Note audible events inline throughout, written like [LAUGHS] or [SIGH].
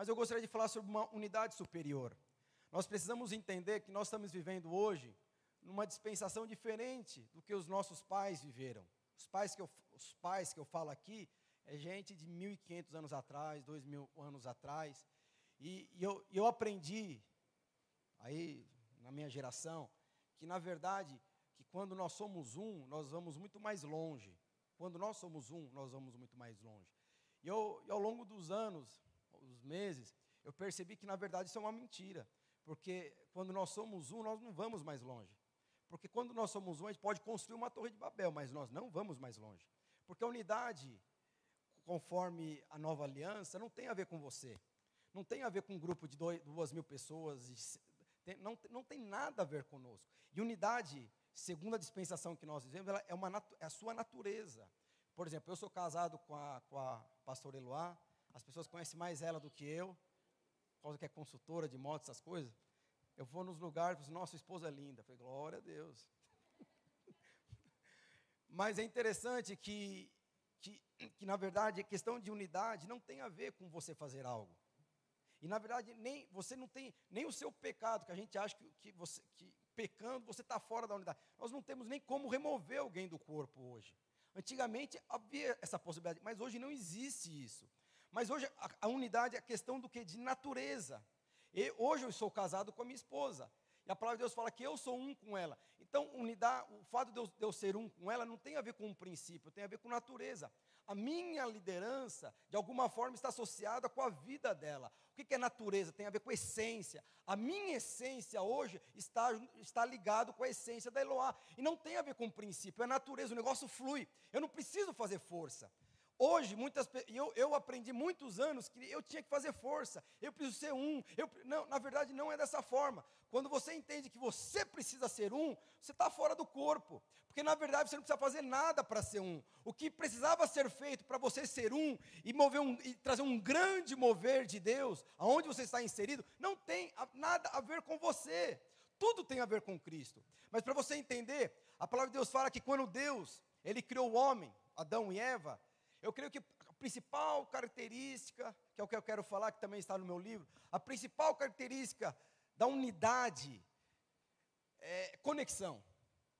mas eu gostaria de falar sobre uma unidade superior. Nós precisamos entender que nós estamos vivendo hoje numa dispensação diferente do que os nossos pais viveram. Os pais que eu, os pais que eu falo aqui é gente de 1.500 anos atrás, 2.000 anos atrás. E, e eu, eu aprendi, aí, na minha geração, que na verdade, que quando nós somos um, nós vamos muito mais longe. Quando nós somos um, nós vamos muito mais longe. E, eu, e ao longo dos anos, os meses, eu percebi que na verdade isso é uma mentira. Porque quando nós somos um, nós não vamos mais longe. Porque quando nós somos um, a gente pode construir uma torre de Babel, mas nós não vamos mais longe. Porque a unidade, conforme a nova aliança, não tem a ver com você. Não tem a ver com um grupo de dois, duas mil pessoas. Tem, não, não tem nada a ver conosco. E unidade, segundo a dispensação que nós vivemos, ela é, uma, é a sua natureza. Por exemplo, eu sou casado com a, com a pastora Eloá, as pessoas conhecem mais ela do que eu, por causa que é consultora de motos, essas coisas. Eu vou nos lugares assim, nossa, esposa é linda. Eu falei, glória a Deus. [LAUGHS] Mas é interessante que, que, que, na verdade, a questão de unidade não tem a ver com você fazer algo. E, na verdade, nem, você não tem nem o seu pecado, que a gente acha que, que, você, que pecando você está fora da unidade. Nós não temos nem como remover alguém do corpo hoje. Antigamente havia essa possibilidade, mas hoje não existe isso. Mas hoje a, a unidade é a questão do que? De natureza. E hoje eu sou casado com a minha esposa. E a palavra de Deus fala que eu sou um com ela. Então, unidade, o fato de eu, de eu, ser um com ela não tem a ver com um princípio, tem a ver com natureza. A minha liderança, de alguma forma, está associada com a vida dela. O que é natureza? Tem a ver com essência. A minha essência hoje está, está ligado com a essência da Eloá. E não tem a ver com um princípio, é natureza, o negócio flui. Eu não preciso fazer força. Hoje, muitas eu, eu aprendi muitos anos que eu tinha que fazer força, eu preciso ser um. Eu, não, na verdade, não é dessa forma. Quando você entende que você precisa ser um, você está fora do corpo. Porque, na verdade, você não precisa fazer nada para ser um. O que precisava ser feito para você ser um e, mover um e trazer um grande mover de Deus, aonde você está inserido, não tem nada a ver com você. Tudo tem a ver com Cristo. Mas para você entender, a palavra de Deus fala que quando Deus, Ele criou o homem, Adão e Eva, eu creio que a principal característica, que é o que eu quero falar, que também está no meu livro, a principal característica da unidade é conexão.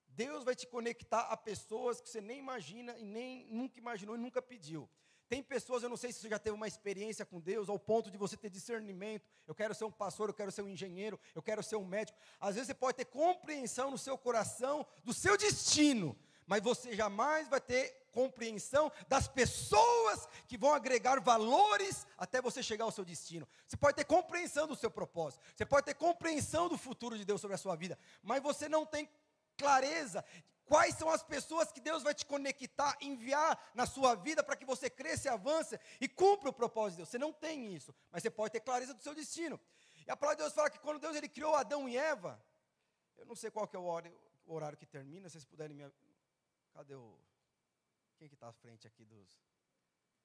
Deus vai te conectar a pessoas que você nem imagina e nem nunca imaginou e nunca pediu. Tem pessoas, eu não sei se você já teve uma experiência com Deus, ao ponto de você ter discernimento. Eu quero ser um pastor, eu quero ser um engenheiro, eu quero ser um médico. Às vezes você pode ter compreensão no seu coração do seu destino, mas você jamais vai ter compreensão das pessoas que vão agregar valores até você chegar ao seu destino. Você pode ter compreensão do seu propósito, você pode ter compreensão do futuro de Deus sobre a sua vida, mas você não tem clareza quais são as pessoas que Deus vai te conectar, enviar na sua vida para que você cresça e avance e cumpra o propósito de Deus. Você não tem isso, mas você pode ter clareza do seu destino. E a palavra de Deus fala que quando Deus ele criou Adão e Eva, eu não sei qual que é o horário, o horário que termina, se vocês puderem me Cadê o. Quem que está à frente aqui dos.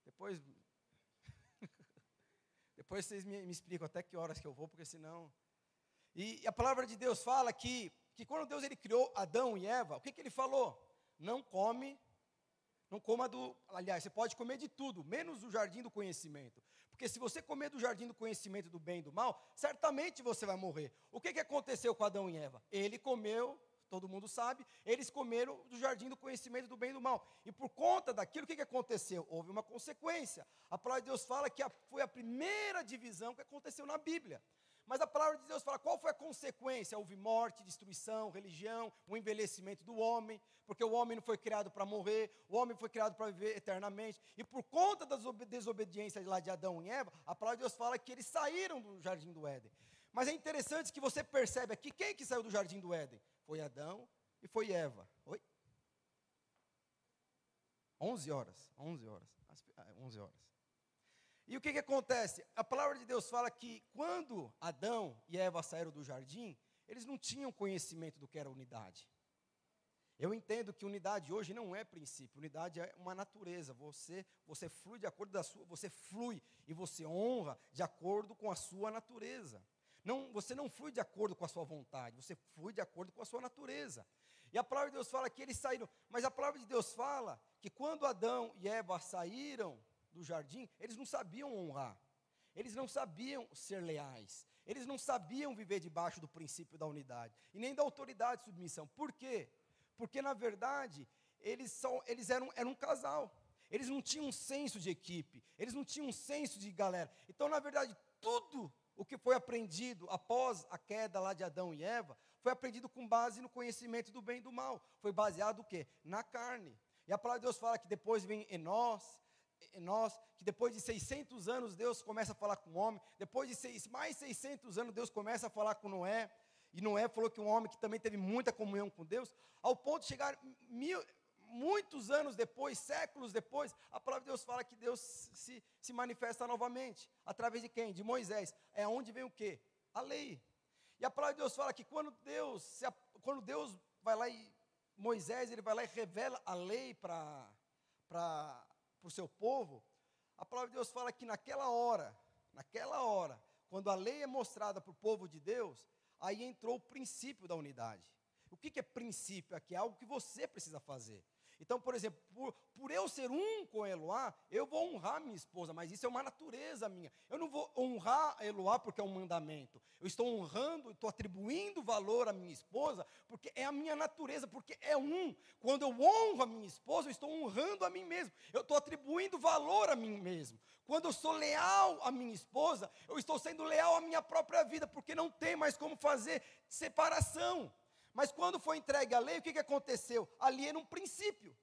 Depois. [LAUGHS] Depois vocês me, me, explicam até que horas que eu vou, porque senão. E a palavra de Deus fala que, que quando Deus ele criou Adão e Eva, o que, que ele falou? Não come, não coma do. Aliás, você pode comer de tudo, menos o jardim do conhecimento. Porque se você comer do jardim do conhecimento do bem e do mal, certamente você vai morrer. O que, que aconteceu com Adão e Eva? Ele comeu todo mundo sabe, eles comeram do jardim do conhecimento do bem e do mal. E por conta daquilo, o que, que aconteceu? Houve uma consequência. A palavra de Deus fala que a, foi a primeira divisão que aconteceu na Bíblia. Mas a palavra de Deus fala qual foi a consequência? Houve morte, destruição, religião, o envelhecimento do homem, porque o homem não foi criado para morrer, o homem foi criado para viver eternamente. E por conta das desobediências lá de Adão e Eva, a palavra de Deus fala que eles saíram do jardim do Éden. Mas é interessante que você percebe aqui quem que saiu do jardim do Éden? Foi Adão e foi Eva. Oi? 11 horas, 11 horas, 11 ah, horas. E o que, que acontece? A palavra de Deus fala que quando Adão e Eva saíram do jardim, eles não tinham conhecimento do que era unidade. Eu entendo que unidade hoje não é princípio, unidade é uma natureza. Você, você flui de acordo da sua, você flui e você honra de acordo com a sua natureza. Não, você não flui de acordo com a sua vontade, você flui de acordo com a sua natureza. E a palavra de Deus fala que eles saíram, mas a palavra de Deus fala que quando Adão e Eva saíram do jardim, eles não sabiam honrar. eles não sabiam ser leais. Eles não sabiam viver debaixo do princípio da unidade e nem da autoridade de submissão. Por quê? Porque, na verdade, eles, são, eles eram, eram um casal. Eles não tinham um senso de equipe, eles não tinham um senso de galera. Então, na verdade, tudo o que foi aprendido após a queda lá de Adão e Eva foi aprendido com base no conhecimento do bem e do mal. Foi baseado o quê? Na carne. E a palavra de Deus fala que depois vem Enós, Enós, que depois de 600 anos Deus começa a falar com o homem, depois de seis, mais 600 anos Deus começa a falar com Noé, e Noé falou que um homem que também teve muita comunhão com Deus, ao ponto de chegar mil, muitos anos depois, séculos depois, a palavra de Deus fala que Deus se, se manifesta novamente. Através de quem? De Moisés. É onde vem o quê? A lei. E a palavra de Deus fala que quando Deus, quando Deus vai lá e Moisés, ele vai lá e revela a lei para o seu povo, a palavra de Deus fala que naquela hora, naquela hora, quando a lei é mostrada para o povo de Deus, aí entrou o princípio da unidade. O que, que é princípio aqui? É algo que você precisa fazer. Então, por exemplo, por, por eu ser um com Eloá, eu vou honrar minha esposa, mas isso é uma natureza minha. Eu não vou honrar Eloá porque é um mandamento. Eu estou honrando, estou atribuindo valor à minha esposa, porque é a minha natureza, porque é um. Quando eu honro a minha esposa, eu estou honrando a mim mesmo. Eu estou atribuindo valor a mim mesmo. Quando eu sou leal à minha esposa, eu estou sendo leal à minha própria vida, porque não tem mais como fazer separação. Mas quando foi entregue a lei, o que, que aconteceu? Ali era um princípio.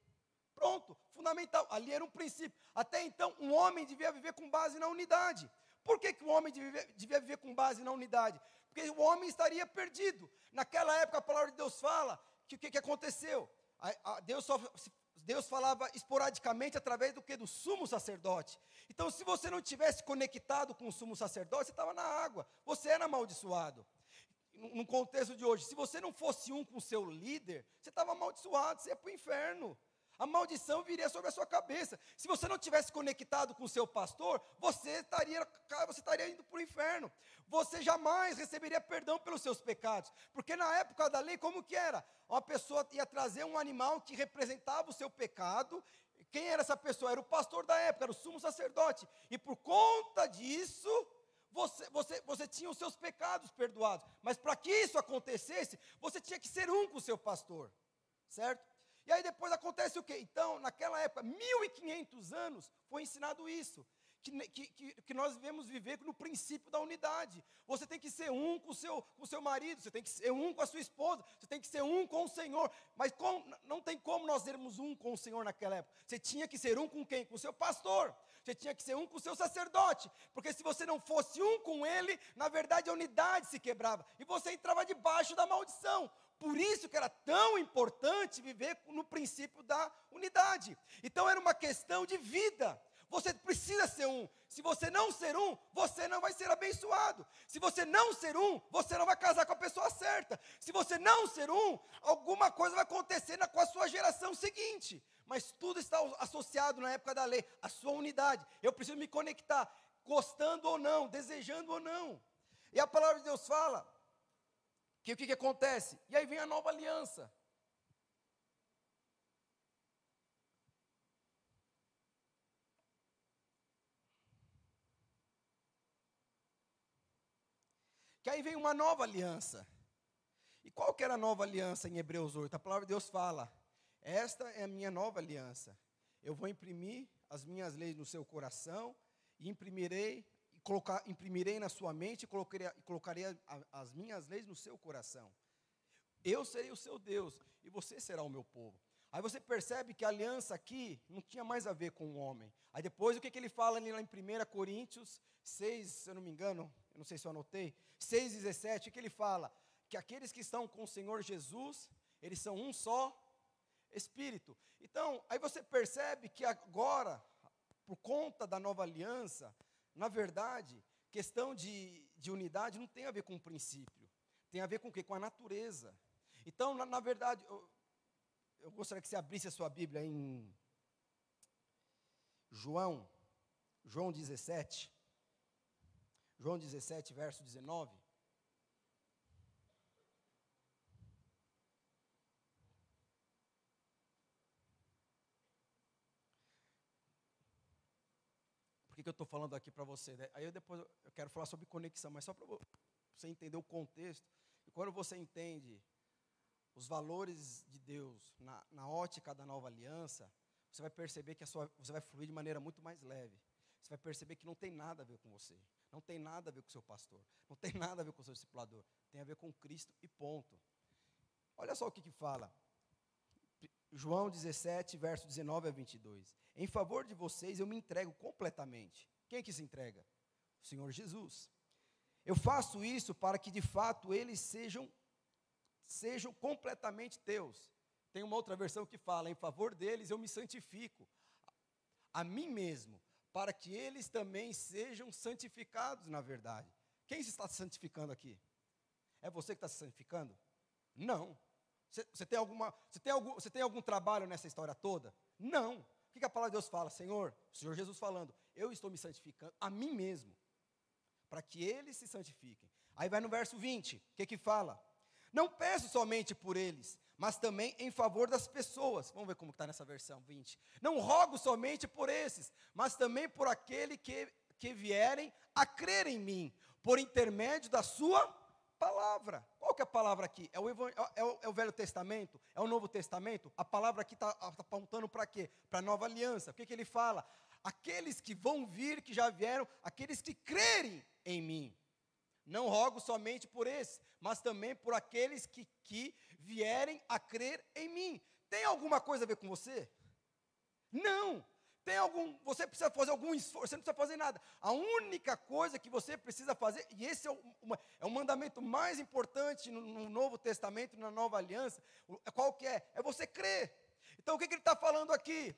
Pronto, fundamental. Ali era um princípio. Até então, um homem devia viver com base na unidade. Por que, que o homem devia, devia viver com base na unidade? Porque o homem estaria perdido. Naquela época, a palavra de Deus fala que o que, que aconteceu? A, a Deus, só, Deus falava esporadicamente através do que? Do sumo sacerdote. Então, se você não tivesse conectado com o sumo sacerdote, você estava na água. Você era amaldiçoado no contexto de hoje, se você não fosse um com o seu líder, você estava amaldiçoado, você ia para o inferno. A maldição viria sobre a sua cabeça. Se você não tivesse conectado com o seu pastor, você estaria, você estaria indo para o inferno. Você jamais receberia perdão pelos seus pecados. Porque na época da lei, como que era? Uma pessoa ia trazer um animal que representava o seu pecado. Quem era essa pessoa? Era o pastor da época, era o sumo sacerdote. E por conta disso, você, você, você tinha os seus pecados perdoados. Mas para que isso acontecesse, você tinha que ser um com o seu pastor, certo? E aí depois acontece o quê? Então, naquela época, 1500 anos, foi ensinado isso que, que, que nós devemos viver no princípio da unidade. Você tem que ser um com o seu, com o seu marido, você tem que ser um com a sua esposa, você tem que ser um com o Senhor. Mas com, não tem como nós sermos um com o Senhor naquela época. Você tinha que ser um com quem? Com o seu pastor. Você tinha que ser um com o seu sacerdote. Porque se você não fosse um com ele, na verdade a unidade se quebrava. E você entrava debaixo da maldição. Por isso que era tão importante viver no princípio da unidade. Então era uma questão de vida. Você precisa ser um. Se você não ser um, você não vai ser abençoado. Se você não ser um, você não vai casar com a pessoa certa. Se você não ser um, alguma coisa vai acontecer na, com a sua geração seguinte. Mas tudo está associado na época da lei, a sua unidade. Eu preciso me conectar, gostando ou não, desejando ou não. E a palavra de Deus fala que o que, que acontece? E aí vem a nova aliança. Que aí vem uma nova aliança. E qual que era a nova aliança em Hebreus 8? A palavra de Deus fala: Esta é a minha nova aliança. Eu vou imprimir as minhas leis no seu coração e imprimirei colocar, imprimirei na sua mente e colocarei, colocarei a, as minhas leis no seu coração. Eu serei o seu Deus e você será o meu povo. Aí você percebe que a aliança aqui não tinha mais a ver com o homem. Aí depois o que, que ele fala ali lá em 1 Coríntios 6, se eu não me engano, eu não sei se eu anotei, 6,17, que ele fala que aqueles que estão com o Senhor Jesus, eles são um só Espírito. Então, aí você percebe que agora, por conta da nova aliança, na verdade, questão de, de unidade não tem a ver com o princípio, tem a ver com o quê? Com a natureza. Então, na, na verdade, eu, eu gostaria que você abrisse a sua Bíblia em João, João 17. João 17, verso 19. Por que, eu eu estou falando aqui para você? Né? Aí eu depois eu quero falar sobre conexão, mas só para você entender o contexto. E quando você entende os valores de Deus na, na ótica da nova aliança, você vai perceber que a sua, você vai fluir de maneira muito mais leve. Você vai perceber que não tem nada a ver com você. Não tem nada a ver com o seu pastor. Não tem nada a ver com o seu discipulador. Tem a ver com Cristo e ponto. Olha só o que, que fala. João 17, verso 19 a 22. Em favor de vocês eu me entrego completamente. Quem é que se entrega? O Senhor Jesus. Eu faço isso para que de fato eles sejam sejam completamente teus. Tem uma outra versão que fala: em favor deles eu me santifico a mim mesmo, para que eles também sejam santificados na verdade. Quem está se santificando aqui? É você que está se santificando? Não. Você, você, tem alguma, você, tem algum, você tem algum trabalho nessa história toda? Não. O que, que a palavra de Deus fala? Senhor, o Senhor Jesus falando, eu estou me santificando a mim mesmo, para que eles se santifiquem. Aí vai no verso 20, o que que fala? Não peço somente por eles, mas também em favor das pessoas. Vamos ver como está nessa versão 20. Não rogo somente por esses, mas também por aquele que, que vierem a crer em mim, por intermédio da sua palavra. Qual que é a palavra aqui? É o, é o, é o Velho Testamento? É o Novo Testamento? A palavra aqui está tá apontando para quê? Para a nova aliança. O que, que ele fala? Aqueles que vão vir, que já vieram, aqueles que crerem em mim. Não rogo somente por esses, mas também por aqueles que, que vierem a crer em mim. Tem alguma coisa a ver com você? Não. Tem algum, você precisa fazer algum esforço, você não precisa fazer nada. A única coisa que você precisa fazer, e esse é o, é o mandamento mais importante no, no, Novo Testamento, na Nova Aliança, qual que é? É você crer. Então o que, que ele está falando aqui?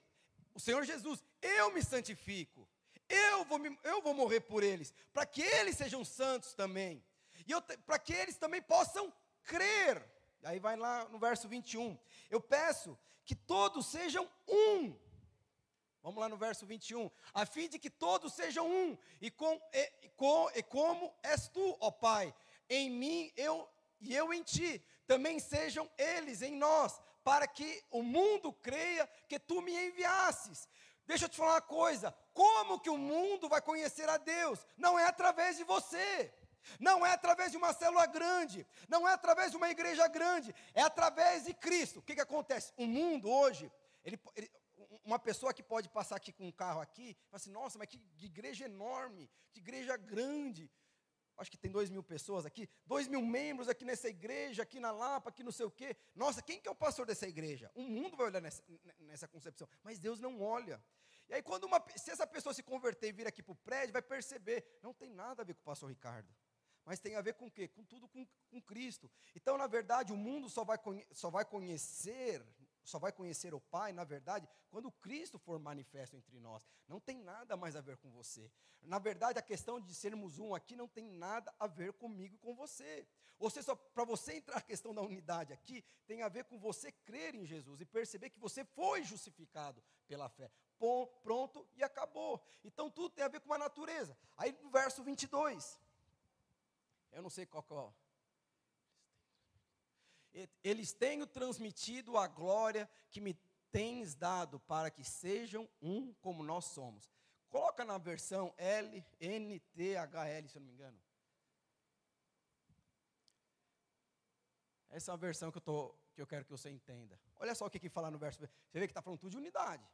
O Senhor Jesus, eu me santifico. Eu vou, me, eu vou morrer por eles, para que eles sejam santos também. E para que eles também possam crer. Aí vai lá no verso 21. Eu peço que todos sejam um. Vamos lá no verso 21. A fim de que todos sejam um, e, com, e, com, e como és tu, ó Pai, em mim eu e eu em ti, também sejam eles em nós, para que o mundo creia que tu me enviasses. Deixa eu te falar uma coisa: como que o mundo vai conhecer a Deus? Não é através de você. Não é através de uma célula grande, não é através de uma igreja grande, é através de Cristo. O que, que acontece? O mundo hoje, ele, ele, uma pessoa que pode passar aqui com um carro aqui, fala assim, nossa, mas que, igreja enorme, que igreja grande. Acho que tem dois mil pessoas aqui, dois mil membros aqui nessa igreja, aqui na Lapa, aqui não sei o quê. Nossa, quem que é o pastor dessa igreja? O mundo vai olhar nessa, nessa concepção, mas Deus não olha. E aí, quando uma, se essa pessoa se converter e vir aqui para o prédio, vai perceber, não tem nada a ver com o pastor Ricardo. Mas tem a ver com o quê? Com tudo com, com Cristo. Então, na verdade, o mundo só vai, só vai conhecer, só vai conhecer o Pai, na verdade, quando Cristo for manifesto entre nós. Não tem nada mais a ver com você. Na verdade, a questão de sermos um aqui não tem nada a ver comigo e com você. Ou seja, para você entrar na questão da unidade aqui, tem a ver com você crer em Jesus e perceber que você foi justificado pela fé pom, pronto e acabou. Então tudo tem a ver com a natureza. Aí no verso 22, eu não sei qual que é. Eles têm transmitido a glória que me tens dado para que sejam um como nós somos. Coloca na versão L, N, T, H, L, se eu não me engano. Essa é a versão que eu, tô, que eu quero que você entenda. Olha só o que, que fala no verso. Você vê que está falando tudo de unidade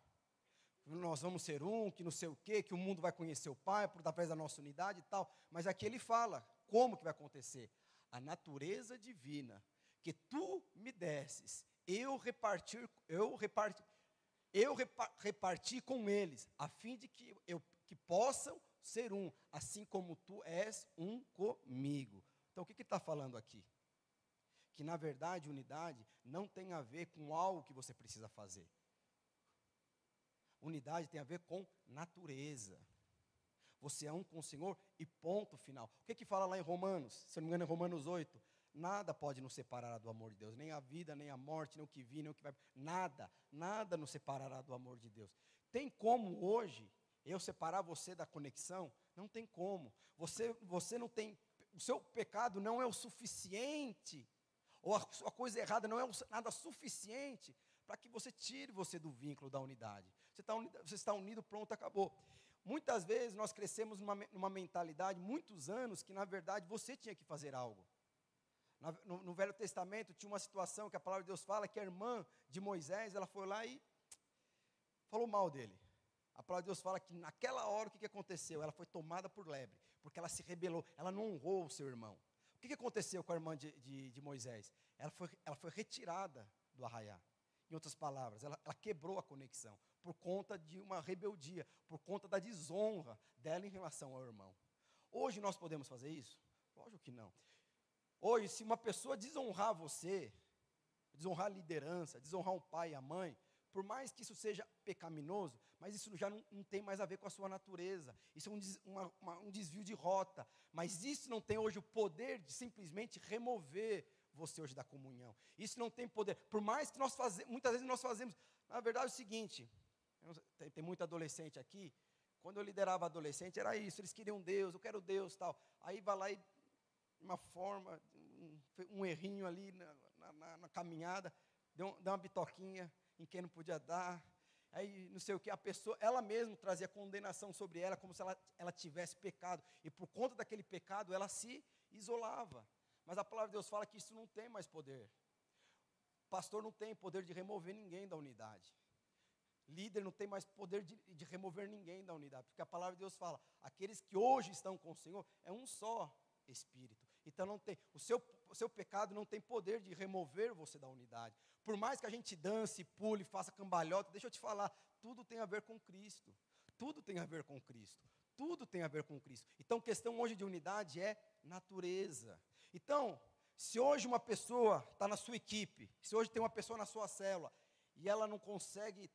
nós vamos ser um, que não sei o quê, que o mundo vai conhecer o Pai por através da nossa unidade e tal. Mas aqui ele fala como que vai acontecer. A natureza divina que tu me desses, eu repartir, eu reparti, eu reparti com eles, a fim de que eu que possam ser um, assim como tu és um comigo. Então o que está falando aqui? Que na verdade unidade não tem a ver com algo que você precisa fazer. Unidade tem a ver com natureza. Você é um com o Senhor e ponto final. O que que fala lá em Romanos? Se não me engano, é Romanos 8. Nada pode nos separar do amor de Deus, nem a vida, nem a morte, nem o que vir, nem o que vai. Nada, nada nos separará do amor de Deus. Tem como hoje eu separar você da conexão? Não tem como. Você, você não tem. O seu pecado não é o suficiente, ou a, a coisa errada não é nada suficiente para que você tire você do vínculo da unidade. Você, tá unido, você está unido, pronto, acabou. Muitas vezes nós crescemos numa, numa mentalidade, muitos anos, que na verdade você tinha que fazer algo. No, Velho Testamento tinha uma situação que a palavra de Deus fala que a irmã de Moisés, ela foi lá e falou mal dele. A palavra de Deus fala que naquela hora o que, que aconteceu? Ela foi tomada por lebre, porque ela se rebelou, ela não honrou o seu irmão. O que, que aconteceu com a irmã de, de, de Moisés? Ela foi, ela foi retirada do arraiá. Em outras palavras, ela, ela quebrou a conexão por conta de uma rebeldia, por conta da desonra dela em relação ao irmão. Hoje nós podemos fazer isso? Lógico que não. Hoje, se uma pessoa desonrar você, desonrar a liderança, desonrar o pai e a mãe, por mais que isso seja pecaminoso, mas isso já não, não tem mais a ver com a sua natureza. Isso é um, uma, uma, um desvio de rota. Mas isso não tem hoje o poder de simplesmente remover você hoje da comunhão. Isso não tem poder. Por mais que nós fazemos, muitas vezes nós fazemos. Na verdade é o seguinte: tem, tem muito adolescente aqui. Quando eu liderava adolescente, era isso. Eles queriam Deus, eu quero Deus tal. Aí vai lá e, uma forma, um, um errinho ali na, na, na caminhada, deu, deu uma bitoquinha em quem não podia dar. Aí, não sei o que, a pessoa, ela mesma trazia condenação sobre ela, como se ela, ela tivesse pecado. E por conta daquele pecado, ela se isolava. Mas a palavra de Deus fala que isso não tem mais poder. Pastor não tem poder de remover ninguém da unidade. Líder não tem mais poder de, de, remover ninguém da unidade, porque a palavra de Deus fala: aqueles que hoje estão com o Senhor é um só Espírito. Então não tem, o seu, o seu pecado não tem poder de remover você da unidade. Por mais que a gente dance, pule, faça cambalhota, deixa eu te falar, tudo tem a ver com Cristo. Tudo tem a ver com Cristo. Tudo tem a ver com Cristo. Então, questão hoje de unidade é natureza. Então, se hoje uma pessoa está na sua equipe, se hoje tem uma pessoa na sua célula, e ela não consegue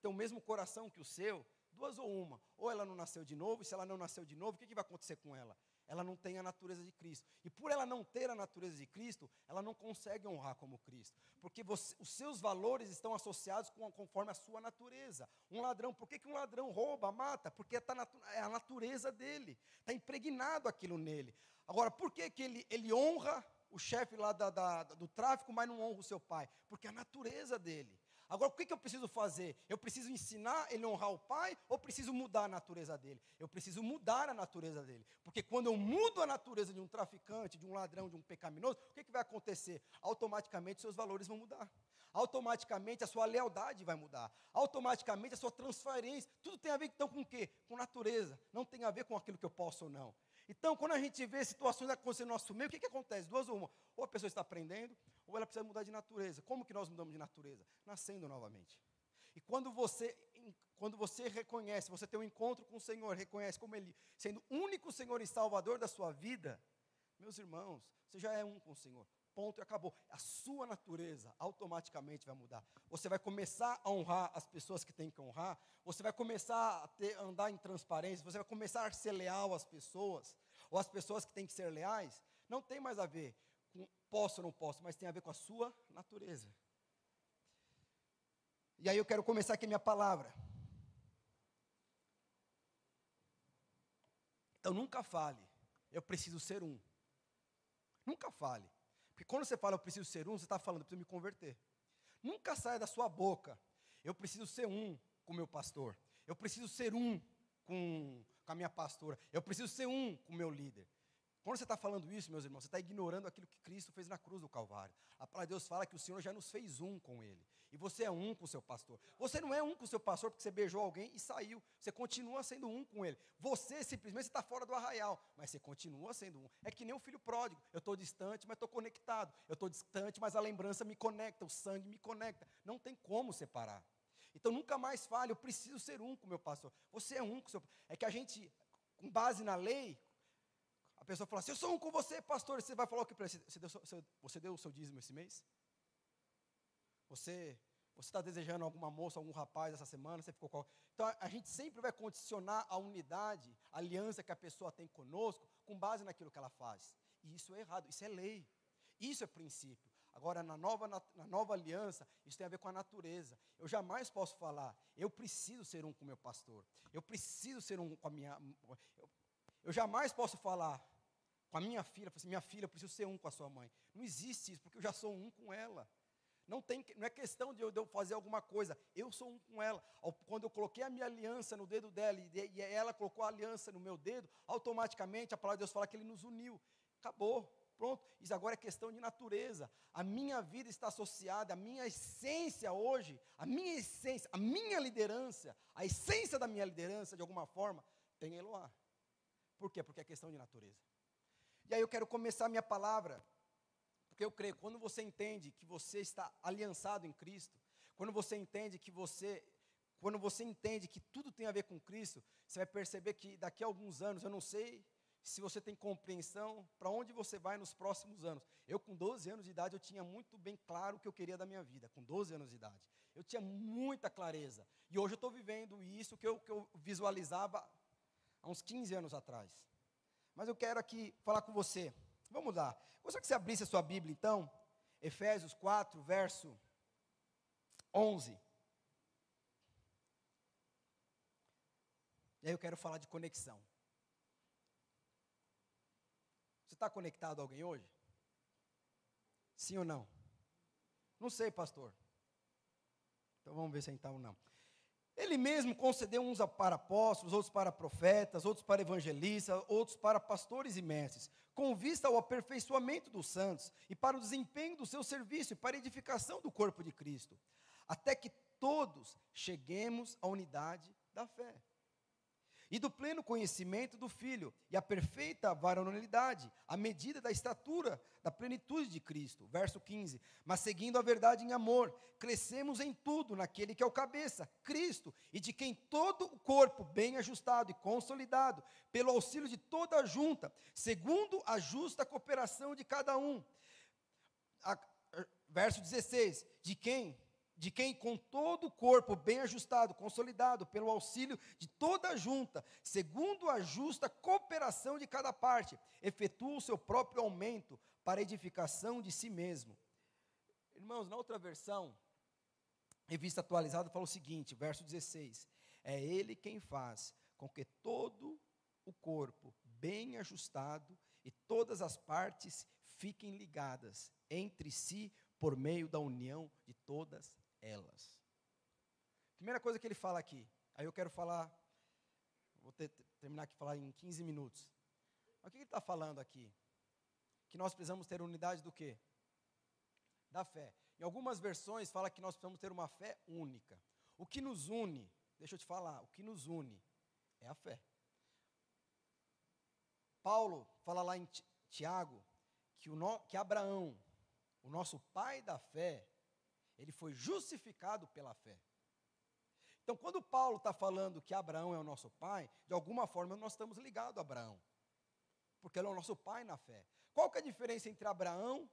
ter o mesmo coração que o seu, duas ou uma. Ou ela não nasceu de novo, e se ela não nasceu de novo, o que, que vai acontecer com ela? Ela não tem a natureza de Cristo. E por ela não ter a natureza de Cristo, ela não consegue honrar como Cristo. Porque você, os seus valores estão associados com, conforme a sua natureza. Um ladrão, por que, que um ladrão rouba, mata? Porque tá é a natureza dele. Está impregnado aquilo nele. Agora, por que, que ele, ele honra o chefe lá da, da, do tráfico, mas não honra o seu pai? Porque é a natureza dele. Agora, o que, que eu preciso fazer? Eu preciso ensinar ele a honrar o pai ou preciso mudar a natureza dele? Eu preciso mudar a natureza dele. Porque quando eu mudo a natureza de um traficante, de um ladrão, de um pecaminoso, o que, que vai acontecer? Automaticamente seus valores vão mudar. Automaticamente a sua lealdade vai mudar. Automaticamente a sua transferência. Tudo tem a ver então com o quê? Com natureza. Não tem a ver com aquilo que eu posso ou não. Então, quando a gente vê situações acontecendo no nosso meio, o que, que acontece? Duas ou uma. Ou a pessoa está aprendendo, ou ela precisa mudar de natureza. Como que nós mudamos de natureza? Nascendo novamente. E quando você, quando você reconhece, você tem um encontro com o Senhor, reconhece como Ele, sendo o único Senhor e Salvador da sua vida, meus irmãos, você já é um com o Senhor. Ponto e acabou. A sua natureza automaticamente vai mudar. Você vai começar a honrar as pessoas que tem que honrar. Você vai começar a ter, andar em transparência. Você vai começar a ser leal às pessoas. Ou às pessoas que têm que ser leais. Não tem mais a ver posso ou não posso, mas tem a ver com a sua natureza. E aí eu quero começar aqui minha palavra. Então nunca fale, eu preciso ser um. Nunca fale. Porque quando você fala eu preciso ser um, você está falando, eu preciso me converter. Nunca saia da sua boca, eu preciso ser um com o meu pastor. Eu preciso ser um com, com a minha pastora. Eu preciso ser um com o meu líder. Quando você está falando isso, meus irmãos, você está ignorando aquilo que Cristo fez na cruz do Calvário. A palavra de Deus fala que o Senhor já nos fez um com Ele. E você é um com o seu pastor. Você não é um com o seu pastor porque você beijou alguém e saiu. Você continua sendo um com ele. Você simplesmente está fora do arraial, mas você continua sendo um. É que nem o filho pródigo. Eu estou distante, mas estou conectado. Eu estou distante, mas a lembrança me conecta, o sangue me conecta. Não tem como separar. Então nunca mais fale, eu preciso ser um com o meu pastor. Você é um com o seu É que a gente, com base na lei, a pessoa fala assim, eu sou um com você, pastor. Você vai falar o que para ele? Você deu, você deu o seu dízimo esse mês? Você você está desejando alguma moça, algum rapaz essa semana, você ficou com... Então a, a gente sempre vai condicionar a unidade, a aliança que a pessoa tem conosco, com base naquilo que ela faz. E isso é errado, isso é lei. Isso é princípio. Agora, na nova, na, na nova aliança, isso tem a ver com a natureza. Eu jamais posso falar, eu preciso ser um com o meu pastor. Eu preciso ser um com a minha. Eu, eu jamais posso falar com a minha filha, assim, minha filha, eu preciso ser um com a sua mãe. Não existe isso, porque eu já sou um com ela. Não, tem, não é questão de eu, de eu fazer alguma coisa. Eu sou um com ela. Quando eu coloquei a minha aliança no dedo dela e, e ela colocou a aliança no meu dedo, automaticamente a palavra de Deus fala que ele nos uniu. Acabou. Pronto. Isso agora é questão de natureza. A minha vida está associada, a minha essência hoje, a minha essência, a minha liderança, a essência da minha liderança, de alguma forma, tem Eloá. Por quê? Porque é questão de natureza. E aí eu quero começar a minha palavra porque eu creio, quando você entende que você está aliançado em Cristo, quando você entende que você, quando você entende que tudo tem a ver com Cristo, você vai perceber que daqui a alguns anos, eu não sei se você tem compreensão para onde você vai nos próximos anos. Eu com 12 anos de idade, eu tinha muito bem claro o que eu queria da minha vida, com 12 anos de idade. Eu tinha muita clareza. E hoje eu estou vivendo isso que eu, que eu visualizava há uns 15 anos atrás. Mas eu quero aqui falar com você. Vamos lá. Gostaria que você abrisse a sua Bíblia, então, Efésios 4, verso 11. E aí eu quero falar de conexão. Você está conectado a alguém hoje? Sim ou não? Não sei, pastor. Então vamos ver se então não. Ele mesmo concedeu uns para apóstolos, outros para profetas, outros para evangelistas, outros para pastores e mestres, com vista ao aperfeiçoamento dos santos e para o desempenho do seu serviço e para a edificação do corpo de Cristo, até que todos cheguemos à unidade da fé e do pleno conhecimento do Filho, e a perfeita varonilidade, à medida da estatura, da plenitude de Cristo. Verso 15: Mas seguindo a verdade em amor, crescemos em tudo naquele que é o cabeça, Cristo, e de quem todo o corpo, bem ajustado e consolidado, pelo auxílio de toda a junta, segundo a justa cooperação de cada um. A, verso 16: De quem de quem com todo o corpo bem ajustado, consolidado pelo auxílio de toda a junta, segundo a justa cooperação de cada parte, efetua o seu próprio aumento para edificação de si mesmo. Irmãos, na outra versão, revista atualizada, fala o seguinte, verso 16: É Ele quem faz com que todo o corpo bem ajustado e todas as partes fiquem ligadas entre si por meio da união de todas elas. Primeira coisa que ele fala aqui, aí eu quero falar, vou ter, terminar aqui falar em 15 minutos. Mas o que ele está falando aqui? Que nós precisamos ter unidade do quê? Da fé. Em algumas versões fala que nós precisamos ter uma fé única. O que nos une, deixa eu te falar, o que nos une é a fé. Paulo fala lá em Tiago que, o no, que Abraão, o nosso pai da fé, ele foi justificado pela fé. Então, quando Paulo está falando que Abraão é o nosso pai, de alguma forma nós estamos ligados a Abraão, porque ele é o nosso pai na fé. Qual que é a diferença entre Abraão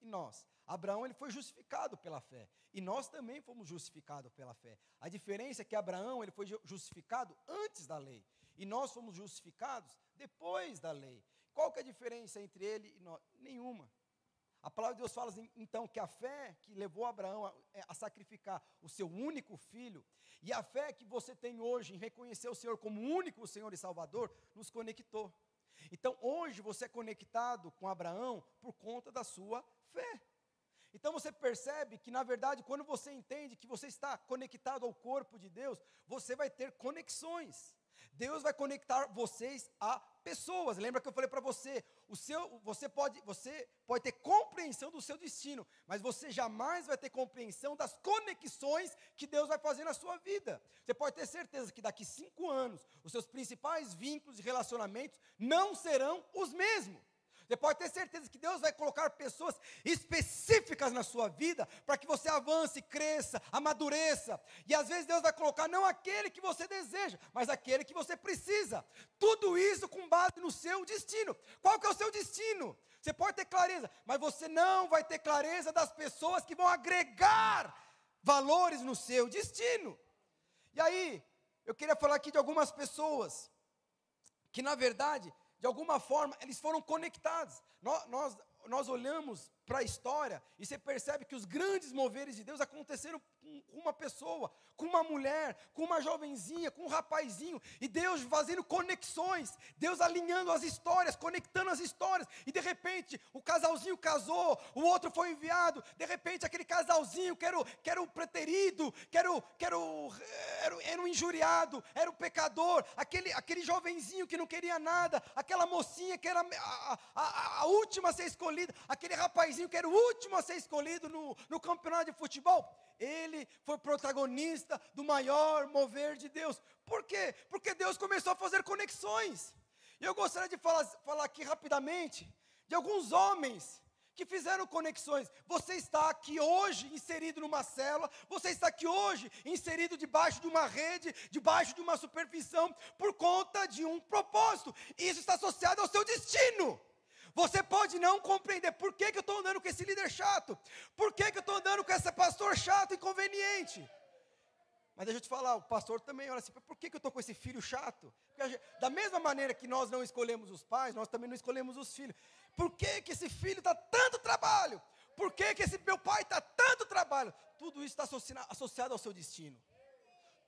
e nós? Abraão ele foi justificado pela fé e nós também fomos justificados pela fé. A diferença é que Abraão ele foi justificado antes da lei e nós fomos justificados depois da lei. Qual que é a diferença entre ele e nós? Nenhuma. A palavra de Deus fala assim, então que a fé que levou Abraão a, é, a, sacrificar o seu único filho, e a fé que você tem hoje em reconhecer o Senhor como único Senhor e Salvador, nos conectou. Então hoje você é conectado com Abraão por conta da sua fé. Então você percebe que, na verdade, quando você entende que você está conectado ao corpo de Deus, você vai ter conexões. Deus vai conectar vocês a pessoas. Lembra que eu falei para você, o seu, você pode, você pode ter compreensão do seu destino, mas você jamais vai ter compreensão das conexões que Deus vai fazer na sua vida. Você pode ter certeza que daqui cinco anos os seus principais vínculos e relacionamentos não serão os mesmos. Você pode ter certeza que Deus vai colocar pessoas específicas na sua vida para que você avance, cresça, amadureça. E às vezes Deus vai colocar não aquele que você deseja, mas aquele que você precisa. Tudo isso com base no seu destino. Qual que é o seu destino? Você pode ter clareza, mas você não vai ter clareza das pessoas que vão agregar valores no seu destino. E aí, eu queria falar aqui de algumas pessoas que na verdade de alguma forma, eles foram conectados. Nós, nós, nós olhamos para a história e você percebe que os grandes moveres de Deus aconteceram com, uma pessoa, com uma mulher, com uma jovenzinha, com um rapazinho, e Deus fazendo conexões, Deus alinhando as histórias, conectando as histórias, e de repente o casalzinho casou, o outro foi enviado, de repente aquele casalzinho que era o, que era o preterido, que era o, que era o, era, era o injuriado, era o pecador, aquele, aquele jovenzinho que não queria nada, aquela mocinha que era a, a, a última a ser escolhida, aquele rapazinho que era o último a ser escolhido no, no campeonato de futebol, ele foi protagonista do maior mover de Deus. Por quê? Porque Deus começou a fazer conexões. E eu gostaria de falar, falar aqui rapidamente de alguns homens que fizeram conexões. Você está aqui hoje inserido numa célula, você está aqui hoje inserido debaixo de uma rede, debaixo de uma supervisão, por conta de um propósito. Isso está associado ao seu destino. Você pode não compreender por que, que eu estou andando com esse líder chato, por que, que eu estou andando com esse pastor chato, inconveniente. Mas deixa eu te falar, o pastor também olha assim, por que, que eu estou com esse filho chato? Gente, da mesma maneira que nós não escolhemos os pais, nós também não escolhemos os filhos. Por que, que esse filho está tanto trabalho? Por que, que esse meu pai está tanto trabalho? Tudo isso está associado ao seu destino.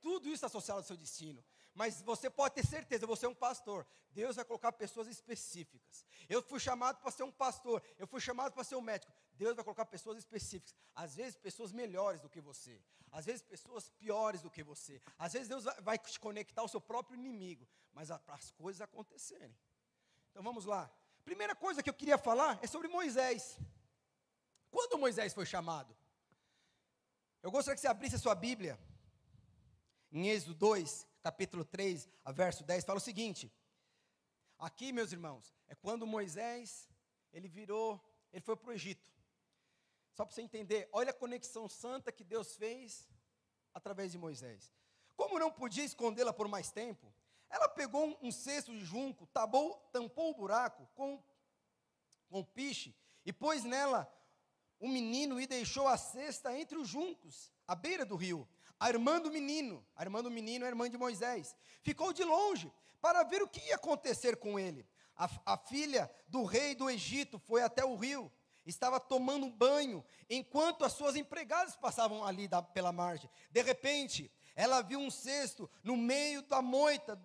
Tudo isso está associado ao seu destino. Mas você pode ter certeza, você é um pastor. Deus vai colocar pessoas específicas. Eu fui chamado para ser um pastor, eu fui chamado para ser um médico. Deus vai colocar pessoas específicas. Às vezes, pessoas melhores do que você. Às vezes, pessoas piores do que você. Às vezes, Deus vai te conectar ao seu próprio inimigo. Mas para as coisas acontecerem. Então vamos lá. Primeira coisa que eu queria falar é sobre Moisés. Quando Moisés foi chamado? Eu gostaria que você abrisse a sua Bíblia. Em Êxodo 2, capítulo 3, a verso 10, fala o seguinte: Aqui, meus irmãos, é quando Moisés, ele virou, ele foi para o Egito. Só para você entender, olha a conexão santa que Deus fez através de Moisés. Como não podia escondê-la por mais tempo, ela pegou um, um cesto de junco, tabou, tampou o buraco com, com piche e pôs nela o menino e deixou a cesta entre os juncos, à beira do rio. A irmã do menino, a irmã do menino é irmã de Moisés, ficou de longe para ver o que ia acontecer com ele. A, a filha do rei do Egito foi até o rio, estava tomando banho, enquanto as suas empregadas passavam ali da, pela margem. De repente, ela viu um cesto no meio da moita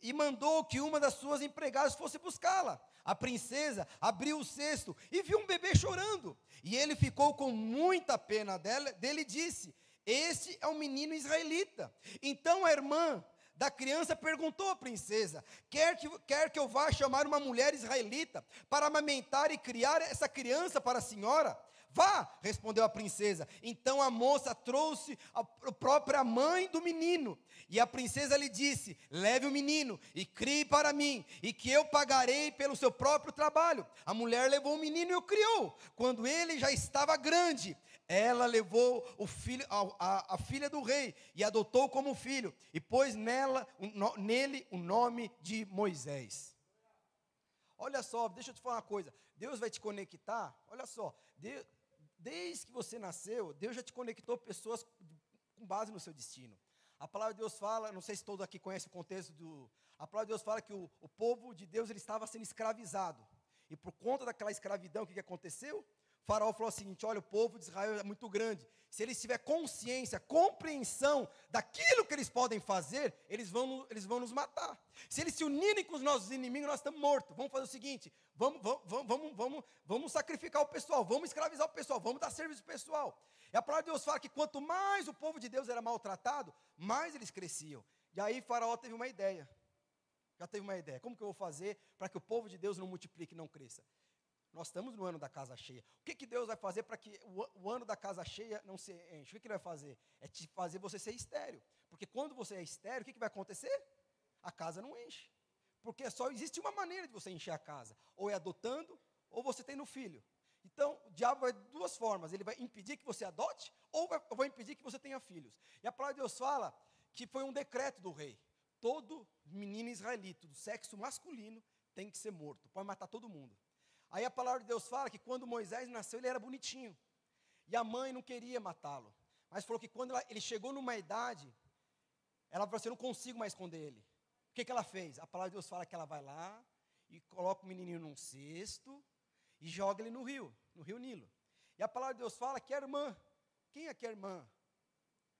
e mandou que uma das suas empregadas fosse buscá-la. A princesa abriu o cesto e viu um bebê chorando. E ele ficou com muita pena dela, dele e disse: Este é um menino israelita. Então a irmã da criança perguntou à princesa: quer que, quer que eu vá chamar uma mulher israelita para amamentar e criar essa criança para a senhora? Vá, respondeu a princesa. Então a moça trouxe a própria mãe do menino. E a princesa lhe disse: Leve o menino e crie para mim, e que eu pagarei pelo seu próprio trabalho. A mulher levou o menino e o criou. Quando ele já estava grande, ela levou filho, a, a, a filha do rei e adotou como filho, e pôs nela, no, nele o nome de Moisés. Olha só, deixa eu te falar uma coisa. Deus vai te conectar. Olha só, Deus, Desde que você nasceu, Deus já te conectou pessoas com base no seu destino. A palavra de Deus fala, não sei se todos aqui conhecem o contexto do. A palavra de Deus fala que o, o povo de Deus ele estava sendo escravizado. E por conta daquela escravidão, o que, que aconteceu? Faraó falou o seguinte: olha, o povo de Israel é muito grande. Se eles tiverem consciência, compreensão daquilo que eles podem fazer, eles vão, eles vão nos matar. Se eles se unirem com os nossos inimigos, nós estamos mortos. Vamos fazer o seguinte: vamos, vamos, vamos, vamos, vamos sacrificar o pessoal, vamos escravizar o pessoal, vamos dar serviço pessoal. E a palavra de Deus fala que quanto mais o povo de Deus era maltratado, mais eles cresciam. E aí Faraó teve uma ideia. Já teve uma ideia. Como que eu vou fazer para que o povo de Deus não multiplique não cresça? Nós estamos no ano da casa cheia. O que, que Deus vai fazer para que o, ano da casa cheia não se enche? O que, que Ele vai fazer? É te fazer você ser estéreo. Porque quando você é estéreo, o que, que vai acontecer? A casa não enche. Porque só existe uma maneira de você encher a casa: ou é adotando, ou você tem no filho. Então, o diabo vai de duas formas: ele vai impedir que você adote, ou vai, vai impedir que você tenha filhos. E a palavra de Deus fala que foi um decreto do rei: todo menino israelita do sexo masculino tem que ser morto, pode matar todo mundo. Aí a palavra de Deus fala que quando Moisés nasceu, ele era bonitinho. E a mãe não queria matá-lo. Mas falou que quando ela, ele chegou numa idade, ela falou assim: Eu não consigo mais esconder ele. O que, que ela fez? A palavra de Deus fala que ela vai lá e coloca o menininho num cesto e joga ele no rio, no rio Nilo. E a palavra de Deus fala que é irmã. Quem é que é irmã?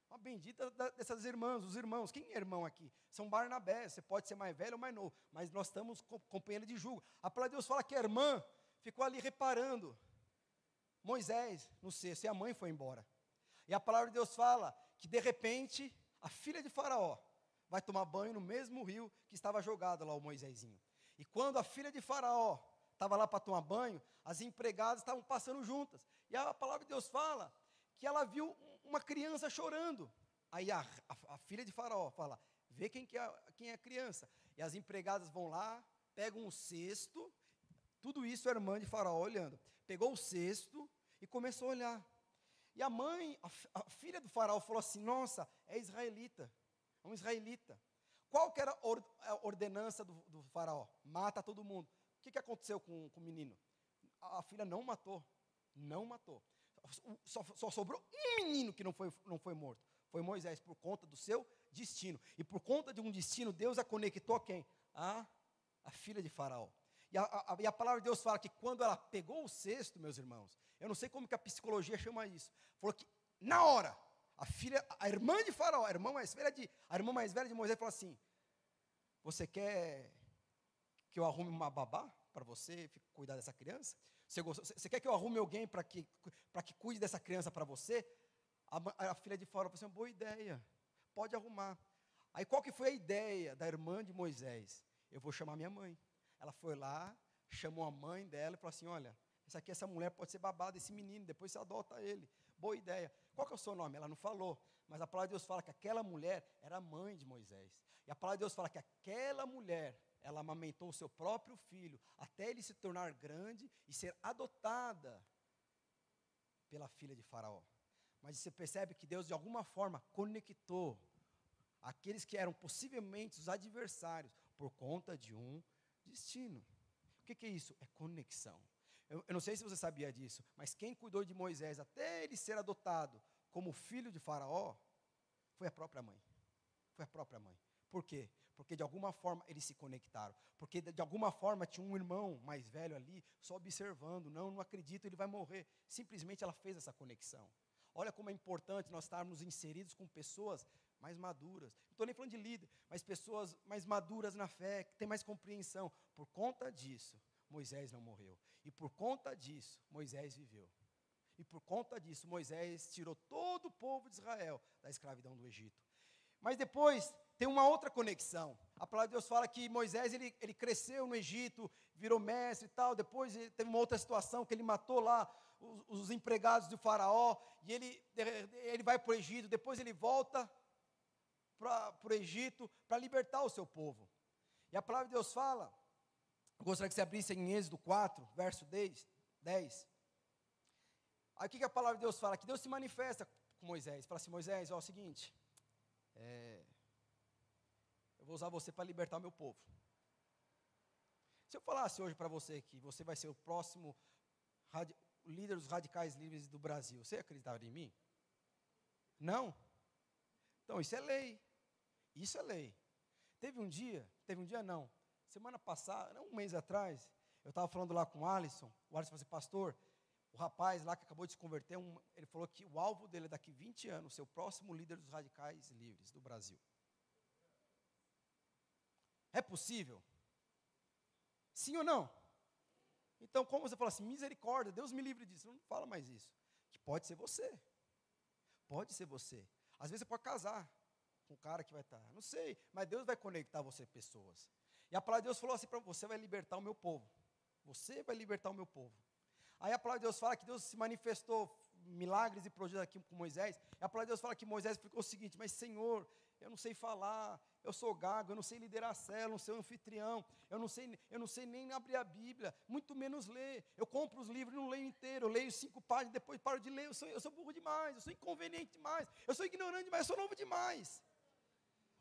Uma bendita dessas irmãs, os irmãos. Quem é irmão aqui? São Barnabé. Você pode ser mais velho ou mais novo, mas nós estamos companheiros de julgo. A palavra de Deus fala que a irmã ficou ali reparando. Moisés no cesto, e a mãe foi embora. E a palavra de Deus fala que de repente a filha de Faraó vai tomar banho no mesmo rio que estava jogado lá o Moisésinho. E quando a filha de Faraó estava lá para tomar banho, as empregadas estavam passando juntas. E a palavra de Deus fala que ela viu uma criança chorando. Aí a, a, a filha de Faraó fala: vê quem, que é, quem é a criança. E as empregadas vão lá, pegam um cesto, tudo isso a irmã de Faraó olhando. Pegou o cesto e começou a olhar. E a mãe, a, a filha do faraó, falou assim: Nossa, é israelita, é um israelita. Qual que era a ordenança do, do faraó? Mata todo mundo. O que, que aconteceu com, com o menino? A, a filha não matou, não matou. Só, só, sobrou um menino que não foi, não foi morto. Foi Moisés, por conta do seu destino. E por conta de um destino, Deus a conectou a quem? A, a filha de Faraó. E a, a, e a, palavra de Deus fala que quando ela pegou o cesto, meus irmãos, eu não sei como que a psicologia chama isso, falou que na hora, a filha, a irmã de Faraó, a irmã mais velha de, a irmã mais velha de Moisés falou assim: Você quer que eu arrume uma babá para você cuidar dessa criança? Você, você quer que eu arrume alguém para que, que cuide dessa criança para você? A, a, filha de Faraó falou assim: Boa ideia, pode arrumar. Aí qual que foi a ideia da irmã de Moisés? Eu vou chamar minha mãe. Ela foi lá, chamou a mãe dela e falou assim: Olha, essa aqui, essa mulher pode ser babada desse menino, depois você adota ele. Boa ideia. Qual que é o seu nome? Ela não falou, mas a palavra de Deus fala que aquela mulher era mãe de Moisés. E a palavra de Deus fala que aquela mulher, ela amamentou o seu próprio filho, até ele se tornar grande e ser adotada pela filha de Faraó. Mas você percebe que Deus, de alguma forma, conectou aqueles que eram possivelmente os adversários por conta de um destino. O que, que é isso? É conexão. Eu, eu, não sei se você sabia disso, mas quem cuidou de Moisés até ele ser adotado como filho de Faraó foi a própria mãe. Foi a própria mãe. Por quê? Porque de alguma forma eles se conectaram. Porque de, alguma forma tinha um irmão mais velho ali, só observando. Não, não acredito, ele vai morrer. Simplesmente ela fez essa conexão. Olha como é importante nós estarmos inseridos com pessoas mais maduras. Não estou nem falando de líder, mas pessoas mais maduras na fé, que têm mais compreensão. Por conta disso, Moisés não morreu. E por conta disso, Moisés viveu. E por conta disso, Moisés tirou todo o povo de Israel da escravidão do Egito. Mas depois tem uma outra conexão. A palavra de Deus fala que Moisés ele, ele cresceu no Egito, virou mestre e tal. Depois teve uma outra situação que ele matou lá os, os empregados do faraó e ele, ele vai para o Egito. Depois ele volta para o Egito para libertar o seu povo. E a palavra de Deus fala, eu gostaria que você abrisse em Êxodo 4, verso 10. 10. Aí o que, a palavra de Deus fala? Que Deus se manifesta com Moisés. Fala assim, Moisés, ó, é o seguinte, é, eu vou usar você para libertar o meu povo. Se eu falasse hoje para você que você vai ser o próximo líder dos radicais livres do Brasil, você acreditaria em mim? Não? Então isso é lei. Isso é lei. Teve um dia, teve um dia não, semana passada, um mês atrás, eu estava falando lá com o Alisson, o Alisson falou assim, pastor, o rapaz lá que acabou de se converter, um, ele falou que o alvo dele é daqui 20 anos, ser o próximo líder dos radicais livres do Brasil. É possível? Sim ou não? Então, como você fala assim, misericórdia, Deus me livre disso, não fala mais isso. Que pode ser você. Pode ser você. Às vezes você pode casar com o cara que vai estar, não sei, mas Deus vai conectar você pessoas. E a palavra de Deus falou assim para você vai libertar o meu povo. Você vai libertar o meu povo. Aí a palavra de Deus fala que Deus se manifestou milagres e projetos aqui com Moisés. E a palavra de Deus fala que Moisés ficou o seguinte: Mas Senhor, eu não sei falar, eu sou gago, eu não sei liderar a eu não sei anfitrião, eu não sei, eu não sei nem abrir a Bíblia, muito menos ler. Eu compro os livros e não leio inteiro, eu leio cinco páginas, depois paro de ler. Eu sou, eu sou burro demais, eu sou inconveniente demais, eu sou ignorante demais, eu sou novo demais.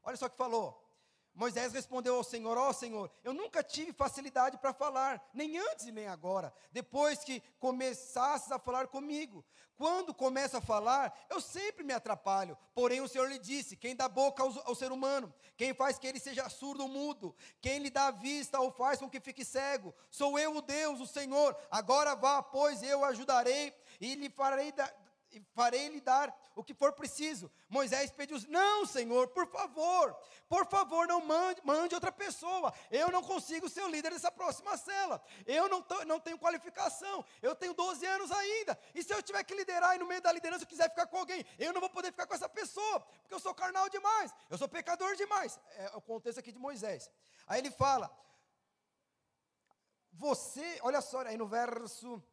Olha só o que falou. Moisés respondeu ao Senhor: Ó oh, Senhor, eu nunca tive facilidade para falar, nem antes e nem agora, depois que começasses a falar comigo. Quando começo a falar, eu sempre me atrapalho. Porém, o Senhor lhe disse: Quem dá boca ao, ao ser humano, quem faz que ele seja surdo ou mudo, quem lhe dá vista ou faz com que fique cego, sou eu o Deus, o Senhor. Agora vá, pois eu ajudarei e lhe farei da, e farei lhe dar o que for preciso. Moisés pediu: Não, Senhor, por favor, por favor, não mande, mande outra pessoa. Eu não consigo ser o líder dessa próxima cela. Eu não, tô, não tenho qualificação. Eu tenho 12 anos ainda. E se eu tiver que liderar e no meio da liderança eu quiser ficar com alguém, eu não vou poder ficar com essa pessoa, porque eu sou carnal demais, eu sou pecador demais. É o contexto aqui de Moisés. Aí ele fala: Você, olha só, aí no verso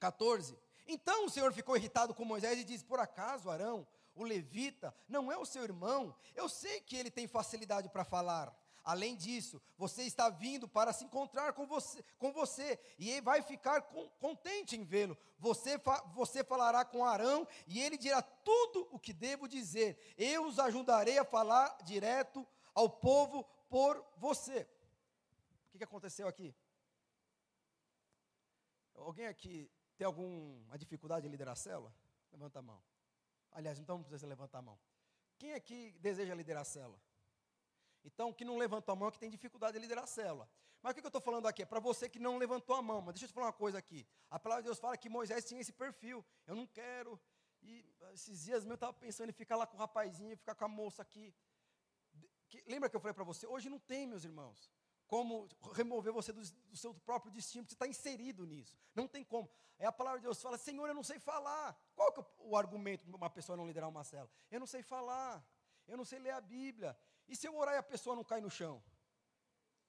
14. Então o Senhor ficou irritado com Moisés e disse: Por acaso Arão, o levita, não é o seu irmão? Eu sei que ele tem facilidade para falar. Além disso, você está vindo para se encontrar com você, com você e ele vai ficar com, contente em vê-lo. Você, fa, você falará com Arão e ele dirá tudo o que devo dizer. Eu os ajudarei a falar direto ao povo por você. O que, que aconteceu aqui? Alguém aqui tem alguma dificuldade em liderar a célula? Levanta a mão. Aliás, então não precisa levantar a mão. Quem aqui deseja liderar a célula? Então, que não levantou a mão é que tem dificuldade em liderar a célula. Mas o que eu estou falando aqui? É para você que não levantou a mão. Mas deixa eu te falar uma coisa aqui. A palavra de Deus fala que Moisés tinha esse perfil. Eu não quero. E esses dias eu estava pensando em ficar lá com o rapazinho, ficar com a moça aqui. Que, lembra que eu falei para você? Hoje não tem, meus irmãos como remover você do, do seu próprio destino, você está inserido nisso. Não tem como. Aí a palavra de Deus fala, Senhor, eu não sei falar. Qual que é o argumento de uma pessoa não liderar uma cela? Eu não sei falar, eu não sei ler a Bíblia. E se eu orar e a pessoa não cai no chão?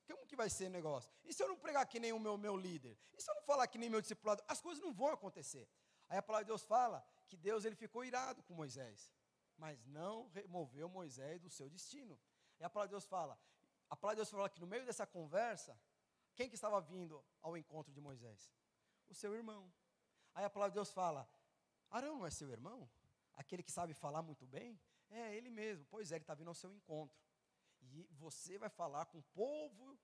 Como que vai ser o negócio? E se eu não pregar que nem o meu, meu líder? E se eu não falar que nem meu discipulado? As coisas não vão acontecer. Aí a palavra de Deus fala que Deus ele ficou irado com Moisés, mas não removeu Moisés do seu destino. E a palavra de Deus fala: a palavra de Deus fala que no meio dessa conversa, quem que estava vindo ao encontro de Moisés? O seu irmão. Aí a palavra de Deus fala: Arão não é seu irmão? Aquele que sabe falar muito bem? É ele mesmo. Pois é, ele está vindo ao seu encontro. E você vai falar com o povo,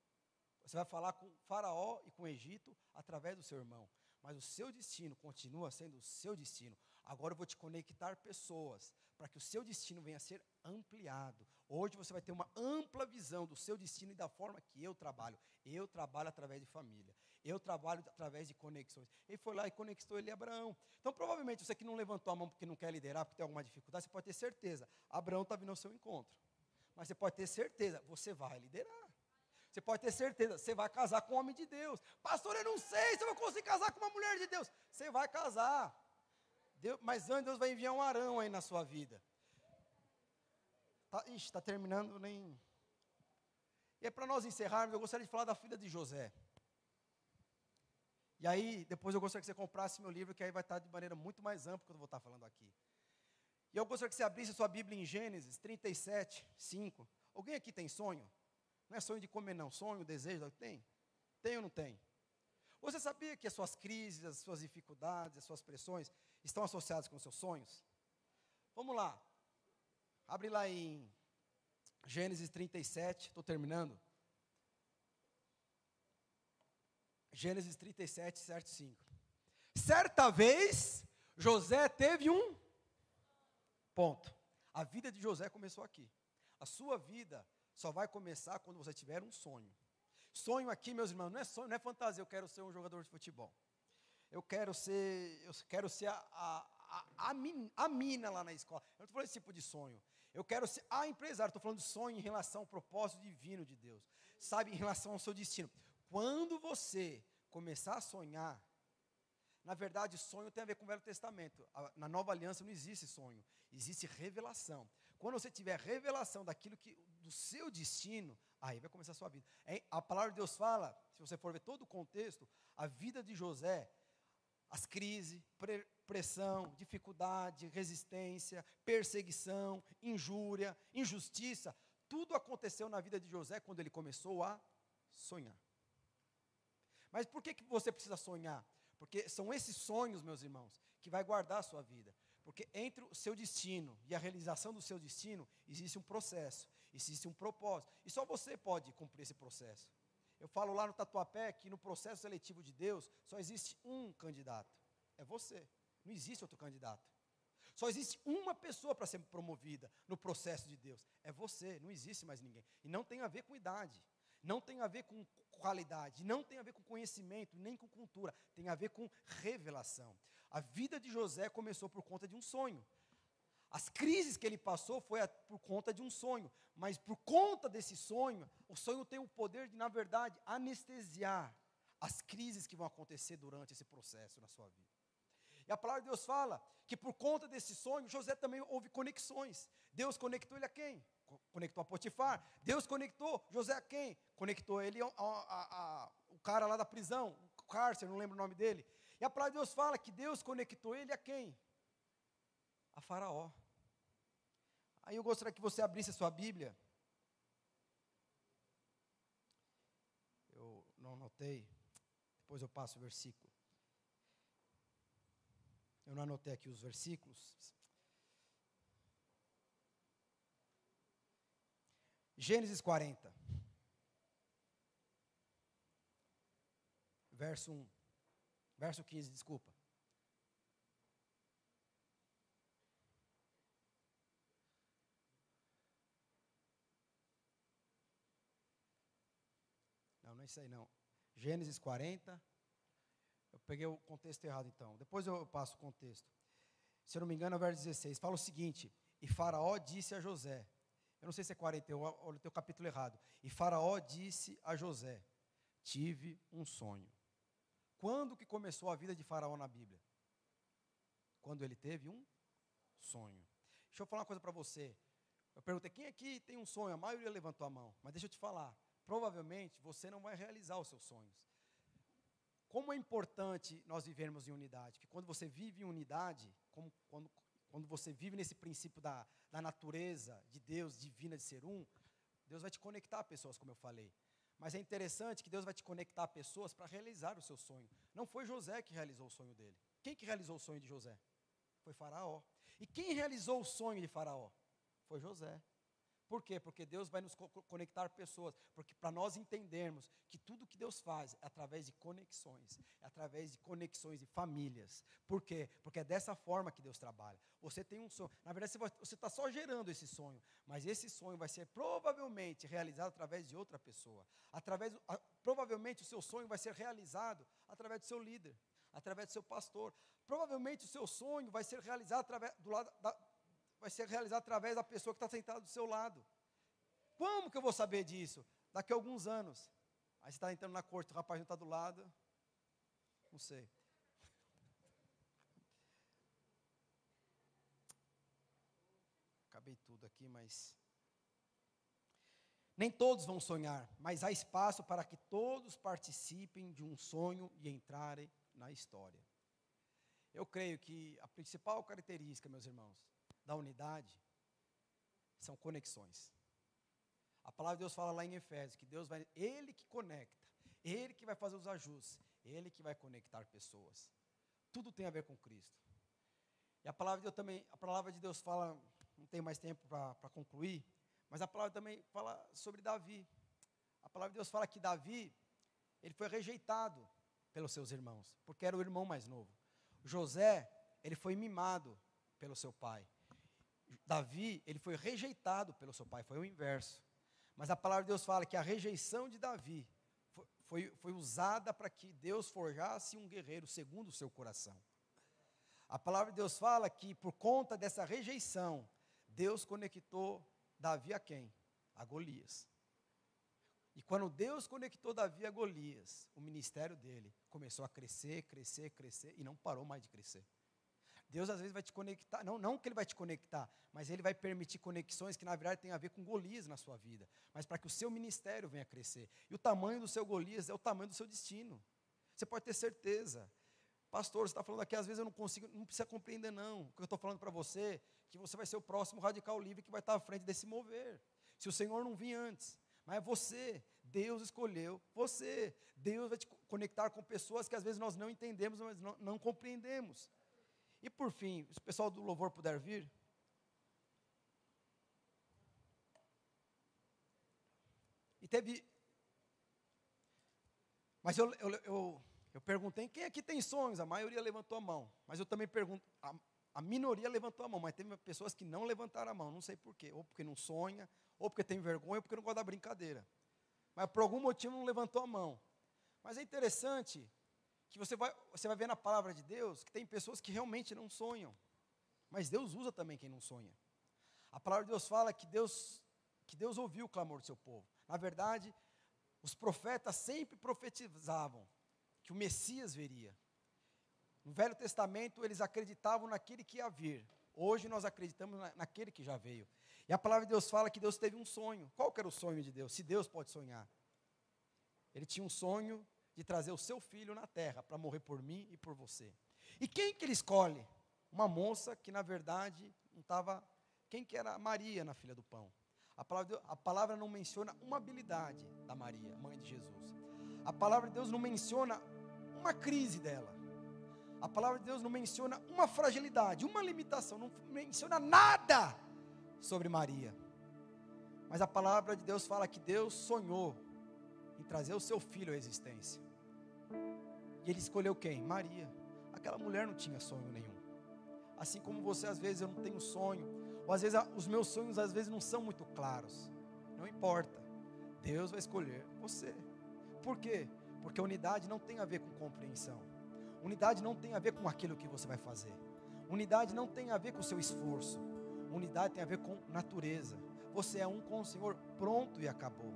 você vai falar com Faraó e com o Egito através do seu irmão. Mas o seu destino continua sendo o seu destino. Agora eu vou te conectar pessoas para que o seu destino venha a ser ampliado. Hoje você vai ter uma ampla visão do seu destino e da forma que eu trabalho. Eu trabalho através de família. Eu trabalho através de conexões. Ele foi lá e conectou ele a Abraão. Então, provavelmente, você que não levantou a mão porque não quer liderar, porque tem alguma dificuldade, você pode ter certeza. Abraão está vindo ao seu encontro. Mas você pode ter certeza, você vai liderar. Você pode ter certeza, você vai casar com um homem de Deus. Pastor, eu não sei se eu vou conseguir casar com uma mulher de Deus. Você vai casar. Deus, mas antes Deus vai enviar um Arão aí na sua vida. Tá, ixi, está terminando nem. E é para nós encerrarmos, eu gostaria de falar da filha de José. E aí, depois eu gostaria que você comprasse meu livro, que aí vai estar de maneira muito mais ampla que eu vou estar falando aqui. E eu gostaria que você abrisse sua Bíblia em Gênesis 37, 5. Alguém aqui tem sonho? Não é sonho de comer, não. Sonho, desejo, tem? Tem ou não tem? Você sabia que as suas crises, as suas dificuldades, as suas pressões estão associadas com os seus sonhos? Vamos lá. Abre lá em Gênesis 37, estou terminando. Gênesis 37, certo 5. Certa vez, José teve um ponto. A vida de José começou aqui. A sua vida só vai começar quando você tiver um sonho. Sonho aqui, meus irmãos, não é sonho, não é fantasia, eu quero ser um jogador de futebol. Eu quero ser, eu quero ser a, a, a, a, mina lá na escola. Eu não estou falando desse tipo de sonho. Eu quero ser a empresário, estou falando de sonho em relação ao propósito divino de Deus. Sabe, em relação ao seu destino. Quando você começar a sonhar, na verdade, sonho tem a ver com o Velho Testamento. Na Nova Aliança não existe sonho, existe revelação. Quando você tiver revelação daquilo que do seu destino, aí vai começar a sua vida. A palavra de Deus fala, se você for ver todo o contexto, a vida de José, as crises, pressão, dificuldade, resistência, perseguição, injúria, injustiça, tudo aconteceu na vida de José quando ele começou a sonhar. Mas por que, que você precisa sonhar? Porque são esses sonhos, meus irmãos, que vai guardar a sua vida. Porque entre o seu destino e a realização do seu destino, existe um processo, existe um propósito. E só você pode cumprir esse processo. Eu falo lá no Tatuapé que no processo seletivo de Deus só existe um candidato. É você. Não existe outro candidato. Só existe uma pessoa para ser promovida no processo de Deus. É você, não existe mais ninguém. E não tem a ver com idade, não tem a ver com qualidade, não tem a ver com conhecimento, nem com cultura, tem a ver com revelação. A vida de José começou por conta de um sonho. As crises que ele passou foi por conta de um sonho, mas por conta desse sonho, o sonho tem o poder de, na verdade, anestesiar as crises que vão acontecer durante esse processo na sua vida. E a palavra de Deus fala que por conta desse sonho, José também houve conexões. Deus conectou ele a quem? Conectou a Potifar. Deus conectou José a quem? Conectou ele a, a, a, o cara lá da prisão, o cárcere, não lembro o nome dele. E a palavra de Deus fala que Deus conectou ele a quem? A Faraó. Aí eu gostaria que você abrisse a sua Bíblia. Eu não anotei, depois eu passo o versículo. Eu não anotei aqui os versículos. Gênesis 40. Verso 1. Verso 15, desculpa. Não, não é isso aí não. Gênesis 40, eu peguei o contexto errado então. Depois eu passo o contexto. Se eu não me engano, é o verso 16. Fala o seguinte: E Faraó disse a José. Eu não sei se é 40, eu olho o teu capítulo errado. E Faraó disse a José: Tive um sonho. Quando que começou a vida de Faraó na Bíblia? Quando ele teve um sonho. Deixa eu falar uma coisa para você. Eu perguntei: quem aqui tem um sonho? A maioria levantou a mão. Mas deixa eu te falar. Provavelmente você não vai realizar os seus sonhos. Como é importante nós vivermos em unidade, que quando você vive em unidade, como, quando, quando você vive nesse princípio da, da natureza de Deus, divina de ser um, Deus vai te conectar a pessoas, como eu falei. Mas é interessante que Deus vai te conectar a pessoas para realizar o seu sonho. Não foi José que realizou o sonho dele. Quem que realizou o sonho de José? Foi Faraó. E quem realizou o sonho de Faraó? Foi José. Por quê? Porque Deus vai nos co conectar pessoas. Porque para nós entendermos que tudo que Deus faz é através de conexões, é através de conexões de famílias. Por quê? Porque é dessa forma que Deus trabalha. Você tem um sonho. Na verdade, você está só gerando esse sonho, mas esse sonho vai ser provavelmente realizado através de outra pessoa. Através, a, provavelmente o seu sonho vai ser realizado através do seu líder, através do seu pastor. Provavelmente o seu sonho vai ser realizado através do lado da, vai ser realizado através da pessoa que está sentada do seu lado. Como que eu vou saber disso? Daqui a alguns anos. Aí você está entrando na corte, o rapaz não está do lado. Não sei. Acabei tudo aqui, mas. Nem todos vão sonhar, mas há espaço para que todos participem de um sonho e entrarem na história. Eu creio que a principal característica, meus irmãos, da unidade são conexões. A palavra de Deus fala lá em Efésios que Deus vai, Ele que conecta, Ele que vai fazer os ajustes, Ele que vai conectar pessoas. Tudo tem a ver com Cristo. E a palavra de Deus também, a palavra de Deus fala, não tem mais tempo para concluir, mas a palavra também fala sobre Davi. A palavra de Deus fala que Davi, ele foi rejeitado pelos seus irmãos, porque era o irmão mais novo. José, ele foi mimado pelo seu pai. Davi, ele foi rejeitado pelo seu pai, foi o inverso. Mas a palavra de Deus fala que a rejeição de Davi foi, foi, foi usada para que Deus forjasse um guerreiro segundo o seu coração. A palavra de Deus fala que por conta dessa rejeição, Deus conectou Davi a quem? A Golias. E quando Deus conectou Davi a Golias, o ministério dele começou a crescer, crescer, crescer e não parou mais de crescer. Deus às vezes vai te conectar, não, não que Ele vai te conectar, mas Ele vai permitir conexões que na verdade tem a ver com Golias na sua vida, mas para que o seu ministério venha crescer. E o tamanho do seu Golias é o tamanho do seu destino. Você pode ter certeza. Pastor, você está falando aqui, às vezes eu não consigo, não precisa compreender não. O que eu estou falando para você, que você vai ser o próximo radical livre que vai estar à frente desse mover. Se o Senhor não vir antes, mas é você, Deus escolheu você. Deus vai te conectar com pessoas que às vezes nós não entendemos, mas não, não compreendemos. E por fim, se o pessoal do louvor puder vir. E teve. Mas eu, eu, eu, eu perguntei quem aqui tem sonhos, a maioria levantou a mão. Mas eu também pergunto, a, a minoria levantou a mão, mas teve pessoas que não levantaram a mão, não sei porquê. Ou porque não sonha, ou porque tem vergonha, ou porque não gosta da brincadeira. Mas por algum motivo não levantou a mão. Mas é interessante que você vai, você vai ver na palavra de Deus que tem pessoas que realmente não sonham. Mas Deus usa também quem não sonha. A palavra de Deus fala que Deus, que Deus ouviu o clamor do seu povo. Na verdade, os profetas sempre profetizavam que o Messias viria. No Velho Testamento, eles acreditavam naquele que ia vir. Hoje nós acreditamos naquele que já veio. E a palavra de Deus fala que Deus teve um sonho. Qual que era o sonho de Deus? Se Deus pode sonhar. Ele tinha um sonho de trazer o seu filho na terra para morrer por mim e por você. E quem que ele escolhe? Uma moça que na verdade não estava. Quem que era Maria na filha do pão? A palavra, a palavra não menciona uma habilidade da Maria, mãe de Jesus. A palavra de Deus não menciona uma crise dela. A palavra de Deus não menciona uma fragilidade, uma limitação, não menciona nada sobre Maria. Mas a palavra de Deus fala que Deus sonhou em trazer o seu filho à existência. E ele escolheu quem? Maria. Aquela mulher não tinha sonho nenhum. Assim como você, às vezes, eu não tenho sonho. Ou às vezes os meus sonhos às vezes não são muito claros. Não importa. Deus vai escolher você. Por quê? Porque unidade não tem a ver com compreensão. Unidade não tem a ver com aquilo que você vai fazer. Unidade não tem a ver com o seu esforço. Unidade tem a ver com natureza. Você é um com o Senhor, pronto e acabou.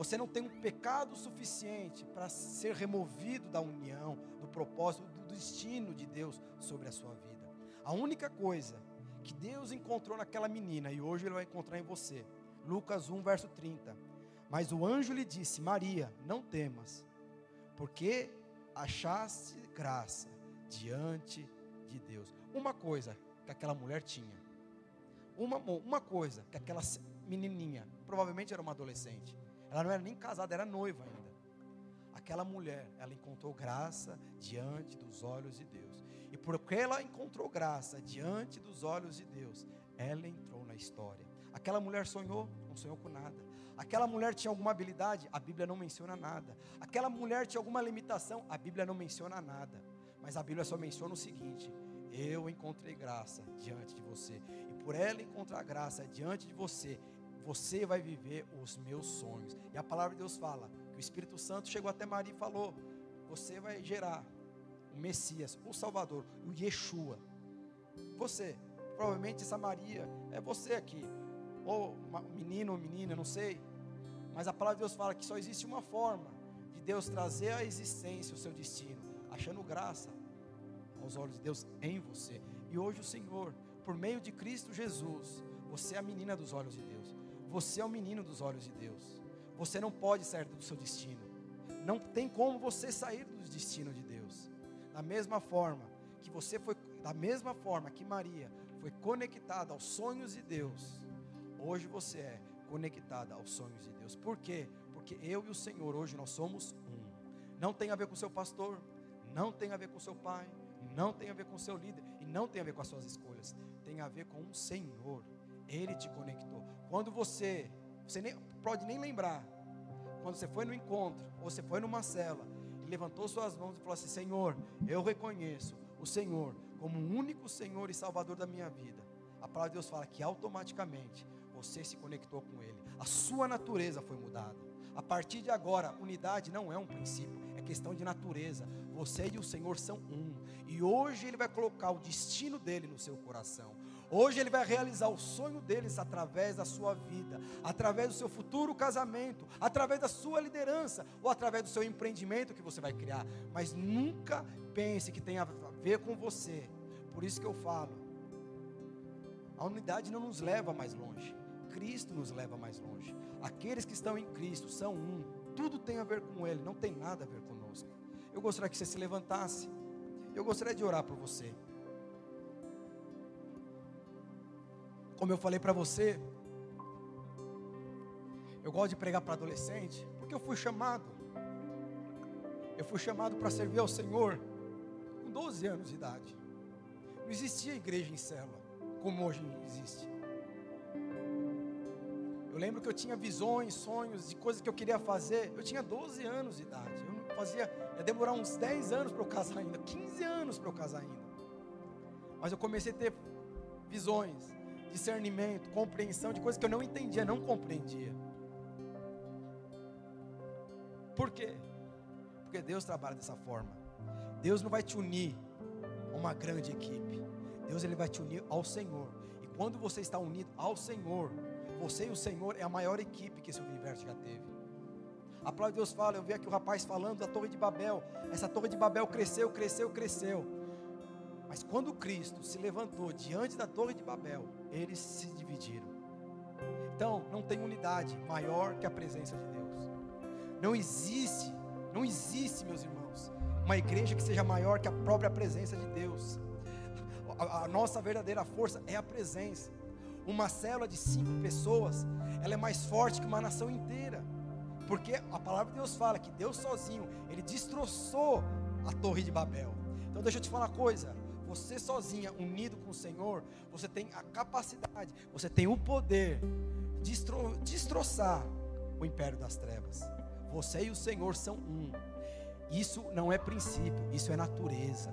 Você não tem um pecado suficiente para ser removido da união, do propósito, do destino de Deus sobre a sua vida. A única coisa que Deus encontrou naquela menina, e hoje Ele vai encontrar em você. Lucas 1, verso 30. Mas o anjo lhe disse: Maria, não temas, porque achaste graça diante de Deus. Uma coisa que aquela mulher tinha, uma, uma coisa que aquela menininha, provavelmente era uma adolescente, ela não era nem casada, era noiva ainda. Aquela mulher, ela encontrou graça diante dos olhos de Deus. E porque ela encontrou graça diante dos olhos de Deus, ela entrou na história. Aquela mulher sonhou, não sonhou com nada. Aquela mulher tinha alguma habilidade? A Bíblia não menciona nada. Aquela mulher tinha alguma limitação? A Bíblia não menciona nada. Mas a Bíblia só menciona o seguinte: eu encontrei graça diante de você. E por ela encontrar graça diante de você, você vai viver os meus sonhos. E a palavra de Deus fala que o Espírito Santo chegou até Maria e falou: Você vai gerar o Messias, o Salvador, o Yeshua. Você, provavelmente essa Maria é você aqui, ou menino ou menina, não sei. Mas a palavra de Deus fala que só existe uma forma de Deus trazer à existência o seu destino, achando graça aos olhos de Deus em você. E hoje o Senhor, por meio de Cristo Jesus, você é a menina dos olhos de Deus. Você é o menino dos olhos de Deus. Você não pode sair do seu destino. Não tem como você sair do destino de Deus. Da mesma forma que você foi, da mesma forma que Maria foi conectada aos sonhos de Deus, hoje você é conectada aos sonhos de Deus. Por quê? Porque eu e o Senhor hoje nós somos um. Não tem a ver com o seu pastor, não tem a ver com o seu pai, não tem a ver com o seu líder e não tem a ver com as suas escolhas. Tem a ver com o Senhor. Ele te conectou. Quando você, você nem, pode nem lembrar, quando você foi no encontro, ou você foi numa cela, e levantou suas mãos e falou assim: Senhor, eu reconheço o Senhor como o único Senhor e Salvador da minha vida. A palavra de Deus fala que automaticamente você se conectou com Ele, a sua natureza foi mudada. A partir de agora, unidade não é um princípio, é questão de natureza. Você e o Senhor são um, e hoje Ele vai colocar o destino dele no seu coração. Hoje Ele vai realizar o sonho deles através da sua vida, através do seu futuro casamento, através da sua liderança ou através do seu empreendimento que você vai criar. Mas nunca pense que tenha a ver com você. Por isso que eu falo, a unidade não nos leva mais longe. Cristo nos leva mais longe. Aqueles que estão em Cristo são um. Tudo tem a ver com Ele, não tem nada a ver conosco. Eu gostaria que você se levantasse. Eu gostaria de orar por você. Como eu falei para você, eu gosto de pregar para adolescente, porque eu fui chamado. Eu fui chamado para servir ao Senhor com 12 anos de idade. Não existia igreja em célula, como hoje existe. Eu lembro que eu tinha visões, sonhos de coisas que eu queria fazer. Eu tinha 12 anos de idade. Eu não fazia, ia demorar uns 10 anos para eu casar ainda, 15 anos para eu casar ainda. Mas eu comecei a ter visões, discernimento, compreensão de coisas que eu não entendia, não compreendia. Por quê? Porque Deus trabalha dessa forma. Deus não vai te unir a uma grande equipe. Deus ele vai te unir ao Senhor. E quando você está unido ao Senhor, você e o Senhor é a maior equipe que esse universo já teve. A palavra de Deus fala, eu vi aqui o rapaz falando da Torre de Babel. Essa Torre de Babel cresceu, cresceu, cresceu. Mas quando Cristo se levantou diante da Torre de Babel, eles se dividiram. Então, não tem unidade maior que a presença de Deus. Não existe, não existe, meus irmãos, uma igreja que seja maior que a própria presença de Deus. A, a nossa verdadeira força é a presença. Uma célula de cinco pessoas, ela é mais forte que uma nação inteira. Porque a palavra de Deus fala que Deus sozinho, ele destroçou a torre de Babel. Então deixa eu te falar uma coisa, você sozinha, unido com o Senhor, você tem a capacidade, você tem o poder de destro, destroçar o império das trevas. Você e o Senhor são um. Isso não é princípio, isso é natureza.